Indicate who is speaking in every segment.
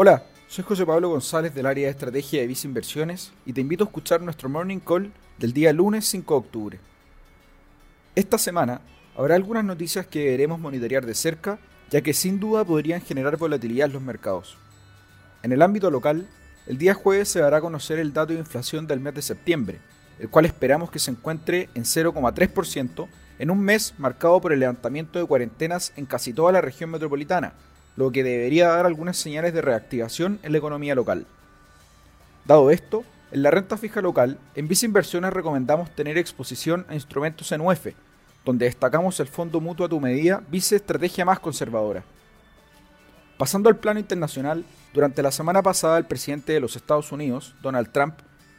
Speaker 1: Hola, soy José Pablo González del área de estrategia de Visa Inversiones y te invito a escuchar nuestro Morning Call del día lunes 5 de octubre. Esta semana habrá algunas noticias que deberemos monitorear de cerca, ya que sin duda podrían generar volatilidad en los mercados. En el ámbito local, el día jueves se dará a conocer el dato de inflación del mes de septiembre, el cual esperamos que se encuentre en 0,3% en un mes marcado por el levantamiento de cuarentenas en casi toda la región metropolitana, lo que debería dar algunas señales de reactivación en la economía local. Dado esto, en la renta fija local, en Visa Inversiones recomendamos tener exposición a instrumentos en UF, donde destacamos el fondo mutuo a tu medida Vice Estrategia Más Conservadora. Pasando al plano internacional, durante la semana pasada el presidente de los Estados Unidos, Donald Trump,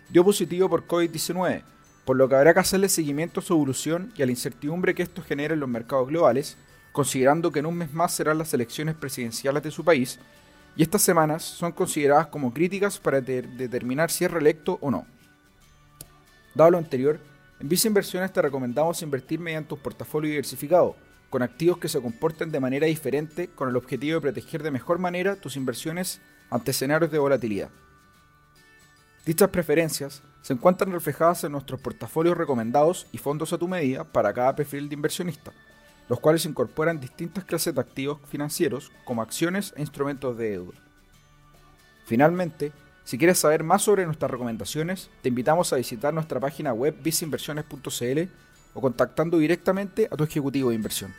Speaker 1: dio positivo por COVID-19, por lo que habrá que hacerle seguimiento a su evolución y a la incertidumbre que esto genera en los mercados globales, considerando que en un mes más serán las elecciones presidenciales de su país, y estas semanas son consideradas como críticas para determinar si es reelecto o no. Dado lo anterior, en Visa Inversiones te recomendamos invertir mediante un portafolio diversificado, con activos que se comporten de manera diferente con el objetivo de proteger de mejor manera tus inversiones ante escenarios de volatilidad. Dichas preferencias se encuentran reflejadas en nuestros portafolios recomendados y fondos a tu medida para cada perfil de inversionista los cuales incorporan distintas clases de activos financieros como acciones e instrumentos de deuda. Finalmente, si quieres saber más sobre nuestras recomendaciones, te invitamos a visitar nuestra página web visinversiones.cl o contactando directamente a tu ejecutivo de inversión.